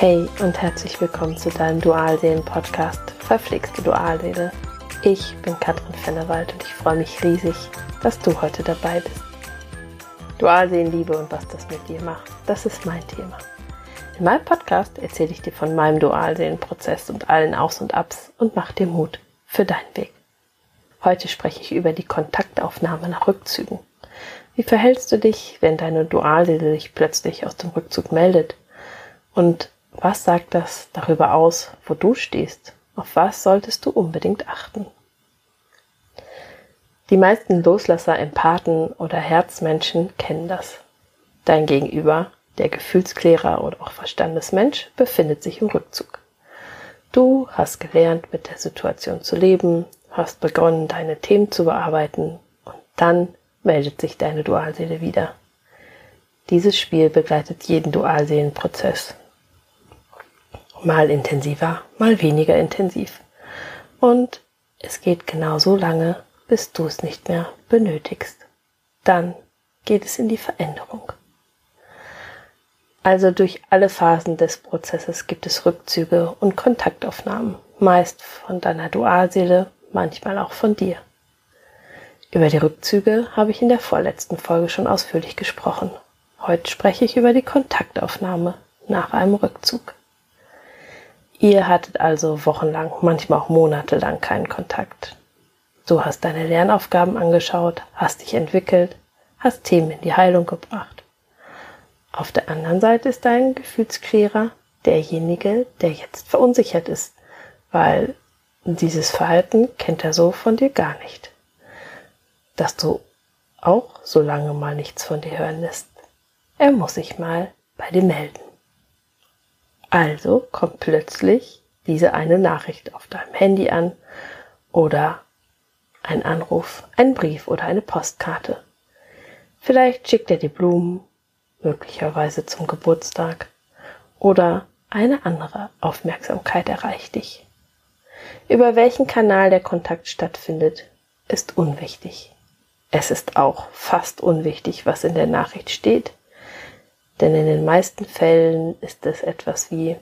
Hey und herzlich willkommen zu deinem Dualseelen-Podcast Verpflegste Dualseele. Ich bin Katrin Fennewald und ich freue mich riesig, dass du heute dabei bist. Dualseelenliebe und was das mit dir macht, das ist mein Thema. In meinem Podcast erzähle ich dir von meinem Dualseelenprozess und allen Aus und Abs und mach dir Mut für deinen Weg. Heute spreche ich über die Kontaktaufnahme nach Rückzügen. Wie verhältst du dich, wenn deine Dualseele sich plötzlich aus dem Rückzug meldet? Und was sagt das darüber aus, wo du stehst? Auf was solltest du unbedingt achten? Die meisten Loslasser, Empathen oder Herzmenschen kennen das. Dein Gegenüber, der Gefühlsklärer oder auch Verstandesmensch, befindet sich im Rückzug. Du hast gelernt, mit der Situation zu leben, hast begonnen, deine Themen zu bearbeiten und dann meldet sich deine Dualseele wieder. Dieses Spiel begleitet jeden Dualseelenprozess mal intensiver, mal weniger intensiv. Und es geht genau so lange, bis du es nicht mehr benötigst. Dann geht es in die Veränderung. Also durch alle Phasen des Prozesses gibt es Rückzüge und Kontaktaufnahmen, meist von deiner Dualseele, manchmal auch von dir. Über die Rückzüge habe ich in der vorletzten Folge schon ausführlich gesprochen. Heute spreche ich über die Kontaktaufnahme nach einem Rückzug. Ihr hattet also wochenlang, manchmal auch monatelang keinen Kontakt. Du hast deine Lernaufgaben angeschaut, hast dich entwickelt, hast Themen in die Heilung gebracht. Auf der anderen Seite ist dein Gefühlsklärer derjenige, der jetzt verunsichert ist, weil dieses Verhalten kennt er so von dir gar nicht. Dass du auch so lange mal nichts von dir hören lässt. Er muss sich mal bei dir melden. Also kommt plötzlich diese eine Nachricht auf deinem Handy an oder ein Anruf, ein Brief oder eine Postkarte. Vielleicht schickt er dir Blumen, möglicherweise zum Geburtstag oder eine andere Aufmerksamkeit erreicht dich. Über welchen Kanal der Kontakt stattfindet, ist unwichtig. Es ist auch fast unwichtig, was in der Nachricht steht, denn in den meisten Fällen ist es etwas wie,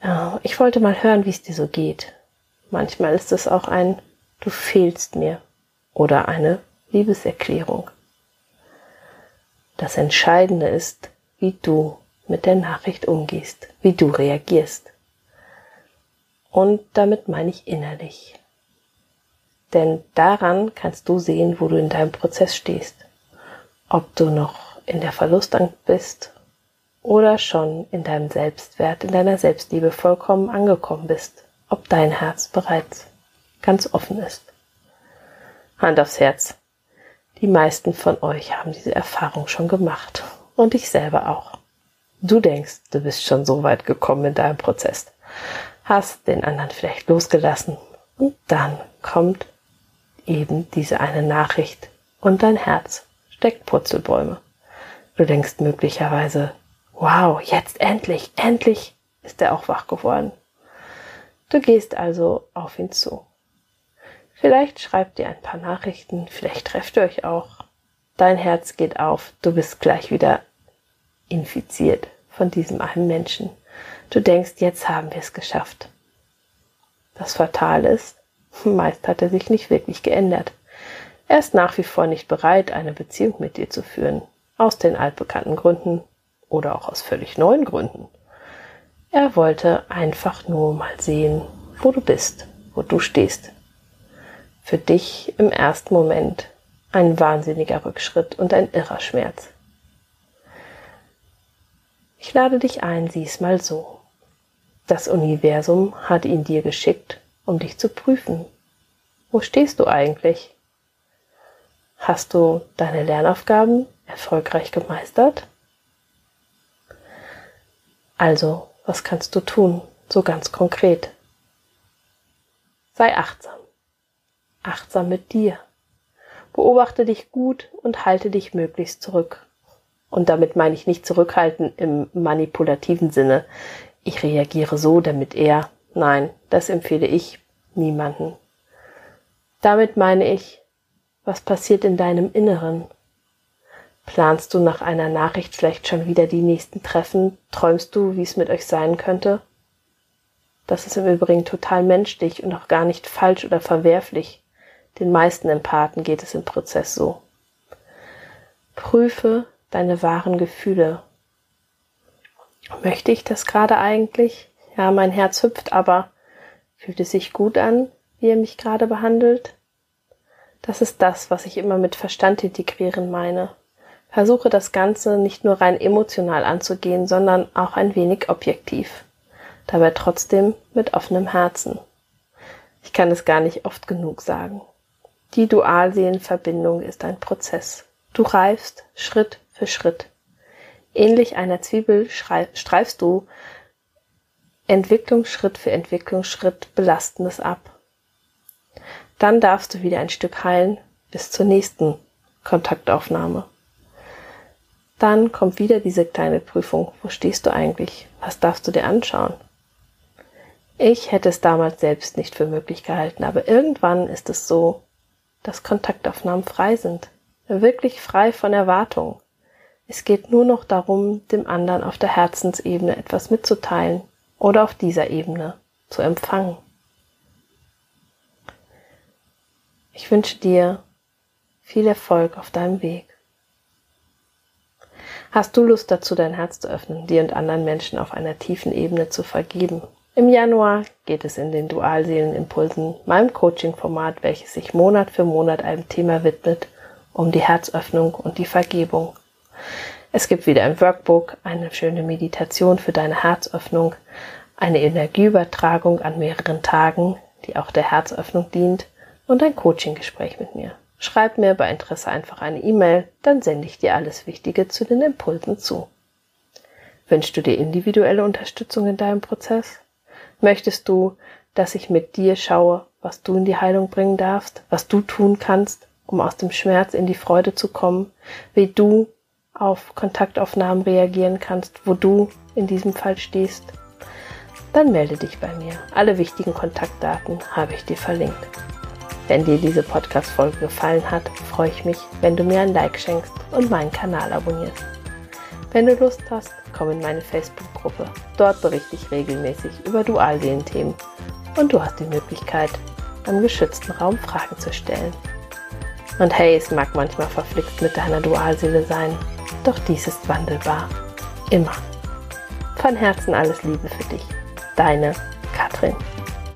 äh, ich wollte mal hören, wie es dir so geht. Manchmal ist es auch ein, du fehlst mir oder eine Liebeserklärung. Das Entscheidende ist, wie du mit der Nachricht umgehst, wie du reagierst. Und damit meine ich innerlich. Denn daran kannst du sehen, wo du in deinem Prozess stehst. Ob du noch in der Verlustangst bist oder schon in deinem Selbstwert, in deiner Selbstliebe vollkommen angekommen bist, ob dein Herz bereits ganz offen ist. Hand aufs Herz. Die meisten von euch haben diese Erfahrung schon gemacht und ich selber auch. Du denkst, du bist schon so weit gekommen in deinem Prozess, hast den anderen vielleicht losgelassen und dann kommt eben diese eine Nachricht und dein Herz steckt Purzelbäume. Du denkst möglicherweise, wow, jetzt endlich, endlich ist er auch wach geworden. Du gehst also auf ihn zu. Vielleicht schreibt ihr ein paar Nachrichten, vielleicht trefft ihr euch auch. Dein Herz geht auf, du bist gleich wieder infiziert von diesem einen Menschen. Du denkst, jetzt haben wir es geschafft. Das Fatale ist, meist hat er sich nicht wirklich geändert. Er ist nach wie vor nicht bereit, eine Beziehung mit dir zu führen aus den altbekannten Gründen oder auch aus völlig neuen Gründen. Er wollte einfach nur mal sehen, wo du bist, wo du stehst. Für dich im ersten Moment ein wahnsinniger Rückschritt und ein irrer Schmerz. Ich lade dich ein, sieh's mal so. Das Universum hat ihn dir geschickt, um dich zu prüfen. Wo stehst du eigentlich? Hast du deine Lernaufgaben erfolgreich gemeistert? Also, was kannst du tun, so ganz konkret? Sei achtsam. Achtsam mit dir. Beobachte dich gut und halte dich möglichst zurück. Und damit meine ich nicht zurückhalten im manipulativen Sinne. Ich reagiere so, damit er. Nein, das empfehle ich niemanden. Damit meine ich, was passiert in deinem Inneren? Planst du nach einer Nachricht vielleicht schon wieder die nächsten Treffen? Träumst du, wie es mit euch sein könnte? Das ist im Übrigen total menschlich und auch gar nicht falsch oder verwerflich. Den meisten Empathen geht es im Prozess so. Prüfe deine wahren Gefühle. Möchte ich das gerade eigentlich? Ja, mein Herz hüpft, aber fühlt es sich gut an, wie er mich gerade behandelt? Das ist das, was ich immer mit Verstand integrieren meine. Versuche das Ganze nicht nur rein emotional anzugehen, sondern auch ein wenig objektiv. Dabei trotzdem mit offenem Herzen. Ich kann es gar nicht oft genug sagen. Die Dualseelenverbindung ist ein Prozess. Du reifst Schritt für Schritt. Ähnlich einer Zwiebel streifst du Entwicklungsschritt für Entwicklungsschritt Belastendes ab. Dann darfst du wieder ein Stück heilen bis zur nächsten Kontaktaufnahme. Dann kommt wieder diese kleine Prüfung. Wo stehst du eigentlich? Was darfst du dir anschauen? Ich hätte es damals selbst nicht für möglich gehalten, aber irgendwann ist es so, dass Kontaktaufnahmen frei sind. Wirklich frei von Erwartungen. Es geht nur noch darum, dem anderen auf der Herzensebene etwas mitzuteilen oder auf dieser Ebene zu empfangen. Ich wünsche dir viel Erfolg auf deinem Weg. Hast du Lust dazu, dein Herz zu öffnen, dir und anderen Menschen auf einer tiefen Ebene zu vergeben? Im Januar geht es in den Dualseelenimpulsen, meinem Coaching-Format, welches sich Monat für Monat einem Thema widmet, um die Herzöffnung und die Vergebung. Es gibt wieder ein Workbook, eine schöne Meditation für deine Herzöffnung, eine Energieübertragung an mehreren Tagen, die auch der Herzöffnung dient, und ein Coaching-Gespräch mit mir. Schreib mir bei Interesse einfach eine E-Mail, dann sende ich dir alles Wichtige zu den Impulsen zu. Wünschst du dir individuelle Unterstützung in deinem Prozess? Möchtest du, dass ich mit dir schaue, was du in die Heilung bringen darfst, was du tun kannst, um aus dem Schmerz in die Freude zu kommen, wie du auf Kontaktaufnahmen reagieren kannst, wo du in diesem Fall stehst? Dann melde dich bei mir. Alle wichtigen Kontaktdaten habe ich dir verlinkt. Wenn dir diese Podcast-Folge gefallen hat, freue ich mich, wenn du mir ein Like schenkst und meinen Kanal abonnierst. Wenn du Lust hast, komm in meine Facebook-Gruppe. Dort berichte ich regelmäßig über Dualseelen-Themen und du hast die Möglichkeit, im geschützten Raum Fragen zu stellen. Und hey, es mag manchmal verflixt mit deiner Dualseele sein, doch dies ist wandelbar. Immer. Von Herzen alles Liebe für dich. Deine Katrin.